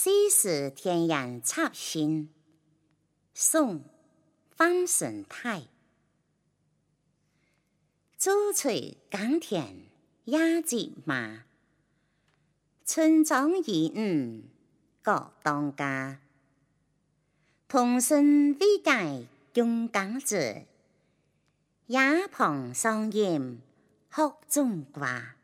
西市田园插新，宋方神泰。朱翠耕田压节麻，村庄儿女各当家。童孙未解供耕织，也傍桑阴学种瓜。